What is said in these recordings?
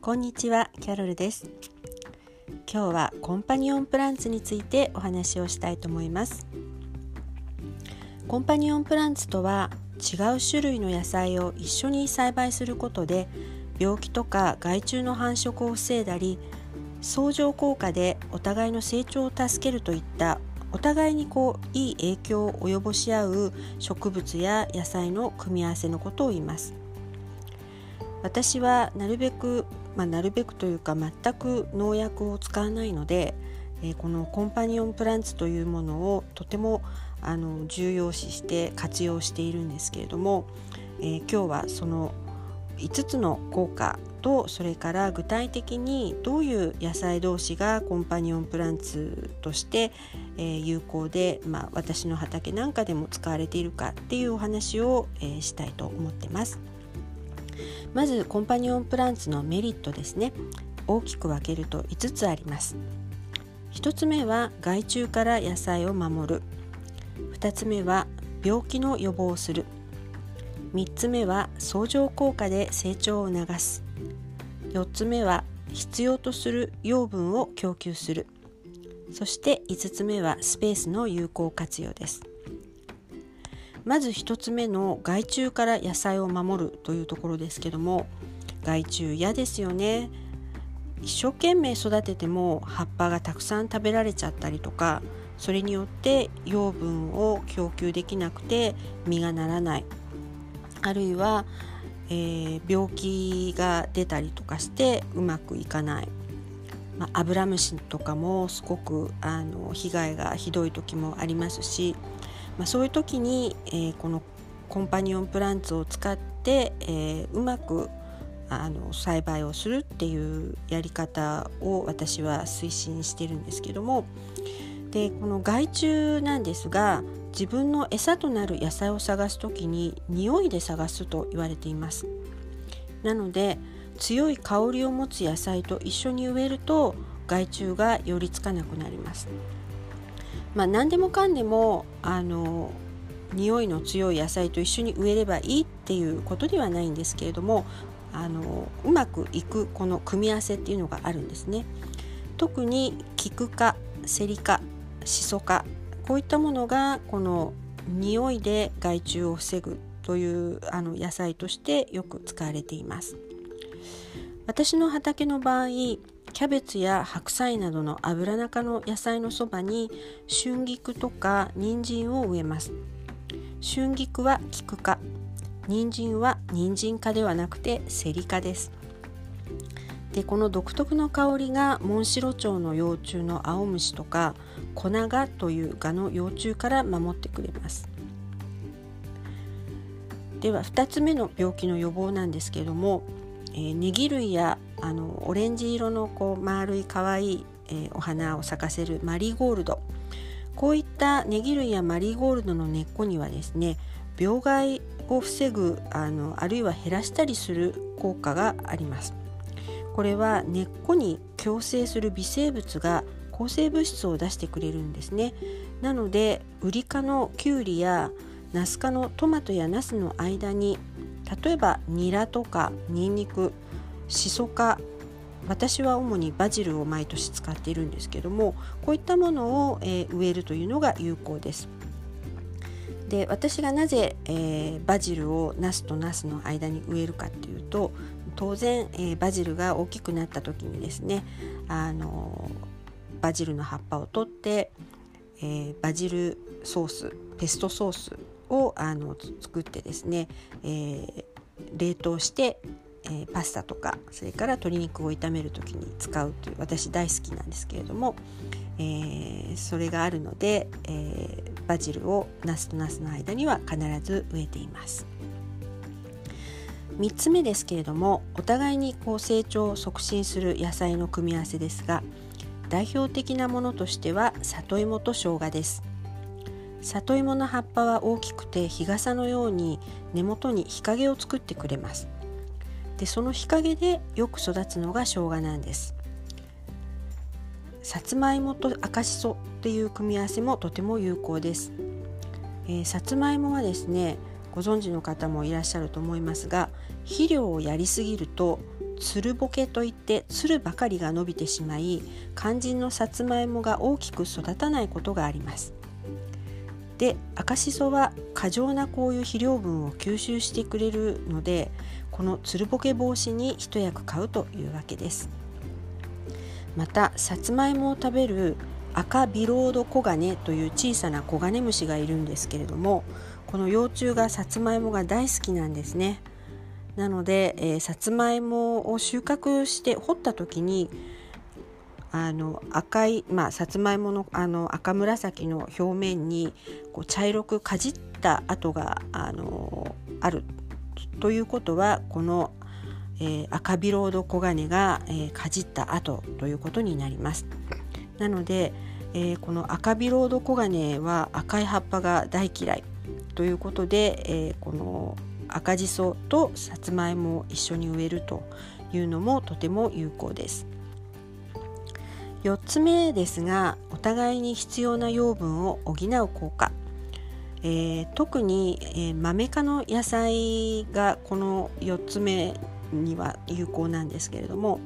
こんにちは、キャロルです。今日はコンパニオンプランツについてお話をしたいと思います。コンパニオンプランツとは違う種類の野菜を一緒に栽培することで病気とか害虫の繁殖を防いだり相乗効果でお互いの成長を助けるといったお互いにこういい影響を及ぼし合う植物や野菜の組み合わせのことを言います。私はなるべく、まあ、なるべくというか全く農薬を使わないので、えー、このコンパニオンプランツというものをとてもあの重要視して活用しているんですけれども、えー、今日はその5つの効果とそれから具体的にどういう野菜同士がコンパニオンプランツとして、えー、有効で、まあ、私の畑なんかでも使われているかっていうお話を、えー、したいと思ってます。まずコンパニオンプランツのメリットですね。大きく分けると5つあります。1つ目は害虫から野菜を守る。2つ目は病気の予防をする。3つ目は相乗効果で成長を促す。4つ目は必要とする養分を供給する。そして5つ目はスペースの有効活用です。まず1つ目の害虫から野菜を守るというところですけども害虫嫌ですよね。一生懸命育てても葉っぱがたくさん食べられちゃったりとかそれによって養分を供給できなくて実がならない。あるいは、えー、病気が出たりとかしてうまくいかない、まあ、アブラムシとかもすごくあの被害がひどい時もありますしまあ、そういう時に、えー、このコンパニオンプランツを使って、えー、うまくあの栽培をするっていうやり方を私は推進してるんですけども。でこの害虫なんですが自分の餌となる野菜を探す時に匂いで探すと言われています。なので強い香りを持つ野菜と一緒に植えると害虫が寄りつかなくなります。まあ、何でもかんでもあの匂いの強い野菜と一緒に植えればいいっていうことではないんですけれどもあのうまくいくこの組み合わせっていうのがあるんですね。特にキク科セリ科シソ科こういったものがこの匂いで害虫を防ぐというあの野菜としてよく使われています。私の畑の場合キャベツや白菜などの油中の野菜のそばに春菊とか人参を植えます。春菊は菊科人参は人参科ではなくてセリ科です。でこの独特の香りがモンシロチョウの幼虫の青虫とかコナガというガの幼虫から守ってくれます。では2つ目の病気の予防なんですけれどもえー、ネギ類やあのオレンジ色のこう丸い可愛い、えー、お花を咲かせるマリーゴールド。こういったネギ類やマリーゴールドの根っこにはですね病害を防ぐあのあるいは減らしたりする効果があります。これは根っこに共生する微生物が抗生物質を出してくれるんですね。なのでウリ科のキュウリやナス科のトマトやナスの間に例えばニラとかニンニクシソ科私は主にバジルを毎年使っているんですけどもこういったものを、え、植えるというのが有効です。で私がなぜ、えー、バジルをナスとナスの間に植えるかっていうと当然、えー、バジルが大きくなった時にですねあのバジルの葉っぱを取って、えバジルソースペストソースをあの作ってですね、えー、冷凍して、えー、パスタとかそれから鶏肉を炒める時に使うという私大好きなんですけれども、えー、それがあるので、えバジルをナスとナスの間には必ず植えています。3つ目ですけれどもお互いにこう成長を促進する野菜の組み合わせですが代表的なものとしては里芋と生姜です。里芋の葉っぱは大きくて日傘のように根元に日陰を作ってくれます。でその日陰でよく育つのが生姜なんです。さつまいもと赤しそっていう組み合わせもとても有効です、えー、さつまいもはですねご存知の方もいらっしゃると思いますが肥料をやりすぎるとつるぼけといってつるばかりが伸びてしまい肝心のさつまいもが大きく育たないことがあります。で赤しそは過剰なこういう肥料分を吸収してくれるのでこのつるぼけ防止に一役買うというわけです。またさつまいもを食べる赤ビロードコガネという小さなコガネムシがいるんですけれどもこの幼虫がさつまいもが大好きなんですね。なので、えー、さつまいもを収穫して掘った時にあの赤い、まあ、さつまいものあの赤紫の表面にこう茶色くかじった跡があのあるということはこの、えー、赤ビロードコガネが、えー、かじった跡ということになります。なので、えー、この赤ビロードコガネは赤い葉っぱが大嫌いということで、えー、この赤じそとさつまいもを一緒に植えるというのもとても有効です。4つ目ですがお互いに必要な養分を補う効果、えー、特に、えー、マメ科の野菜がこの4つ目には有効なんですけれども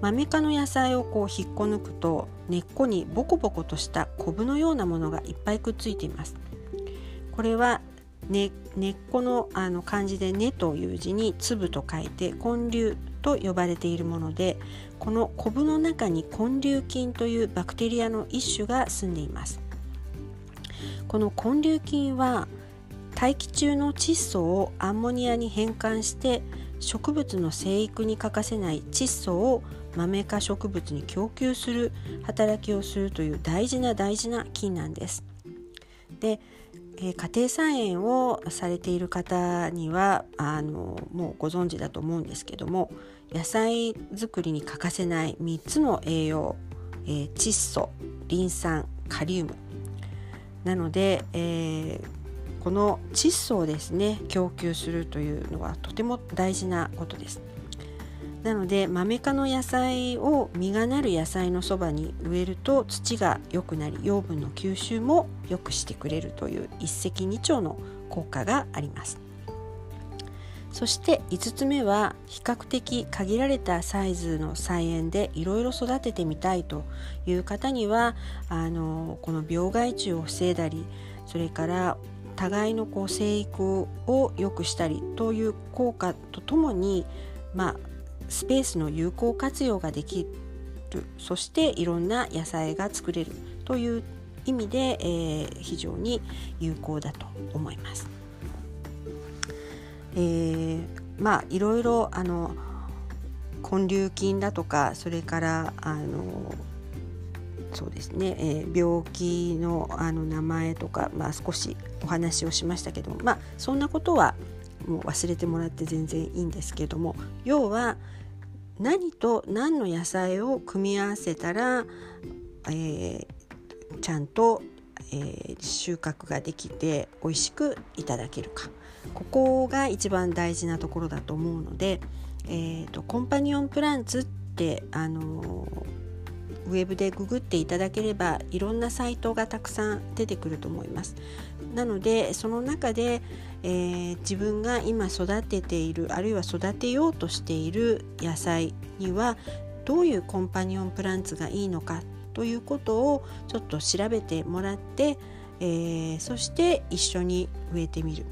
マメ科の野菜をこう引っこ抜くと根っこにボコボコとしたコブのようなものがいっぱいくっついています。これは根根っこのあの漢字で「根」という字に「粒」と書いて根粒と呼ばれているものでこのコブの中に根粒菌というバクテリアの一種が住んでいますこの根粒菌は大気中の窒素をアンモニアに変換して植物の生育に欠かせない窒素をマメ科植物に供給する働きをするという大事な大事な菌なんです。で家庭菜園をされている方にはあのもうご存知だと思うんですけども野菜作りに欠かせない3つの栄養、えー、窒素リン酸カリウムなので、えー、この窒素をですね供給するというのはとても大事なことです。なのでマメ科の野菜を実がなる野菜のそばに植えると土が良くなり養分の吸収も良くしてくれるという一石二鳥の効果があります。そして5つ目は比較的限られたサイズの菜園でいろいろ育ててみたいという方にはあのこの病害虫を防いだりそれから互いのこう生育を良くしたりという効果とともにまあスペースの有効活用ができるそしていろんな野菜が作れるという意味で、えー、非常に有効だと思います。えー、まあいろいろあの根粒菌だとかそれからあのそうですね、えー、病気のあの名前とか、まあ、少しお話をしましたけどまあそんなことはもう忘れてもらって全然いいんですけども要は何と何の野菜を組み合わせたら、えー、ちゃんと、えー、収穫ができて美味しくいただけるか。ここが一番大事なところだと思うので、えーと、コンパニオンプランツって、あのウェブでググっていただければいろんなサイトがたくさん出てくると思います。なのでその中で、えー、自分が今育てているあるいは育てようとしている野菜にはどういうコンパニオンプランツがいいのかということをちょっと調べてもらって、えー、そして一緒に植えてみる。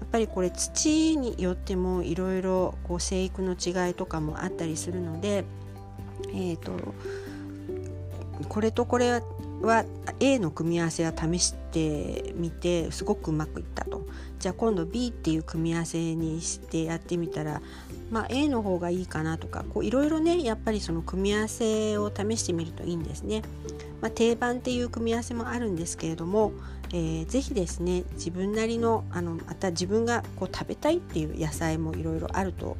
やっぱりこれ土によってもいろいろ生育の違いとかもあったりするので、えーとこれとこれは A の組み合わせは試してみてすごくうまくいったとじゃあ今度 B っていう組み合わせにしてやってみたら、まあ、A の方がいいかなとかいろいろねやっぱりその組み合わせを試してみるといいんですね。まあ、定番っていう組み合わせもあるんですけれども、えー、ぜひですね自分なりのあのまた自分がこう食べたいっていう野菜もいろいろあると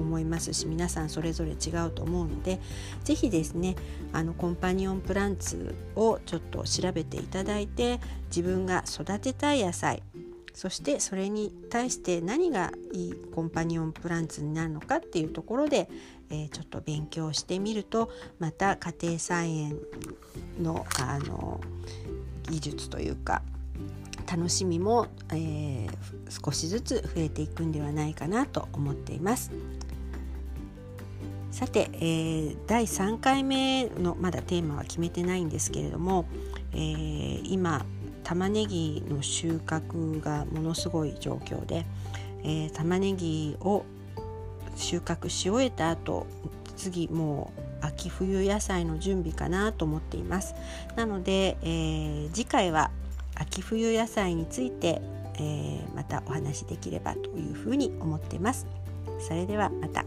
思いますし皆さんそれぞれ違うと思うので是非ですねあのコンパニオンプランツをちょっと調べていただいて自分が育てたい野菜そしてそれに対して何がいいコンパニオンプランツになるのかっていうところで、えー、ちょっと勉強してみるとまた家庭菜園のあの技術というか楽しみも、えー、少しずつ増えていくんではないかなと思っています。さて、えー、第3回目のまだテーマは決めてないんですけれども、えー、今玉ねぎの収穫がものすごい状況で、えー、玉ねぎを収穫し終えた後次もう秋冬野菜の準備かなと思っていますなので、えー、次回は秋冬野菜について、えー、またお話しできればというふうに思っていますそれではまた。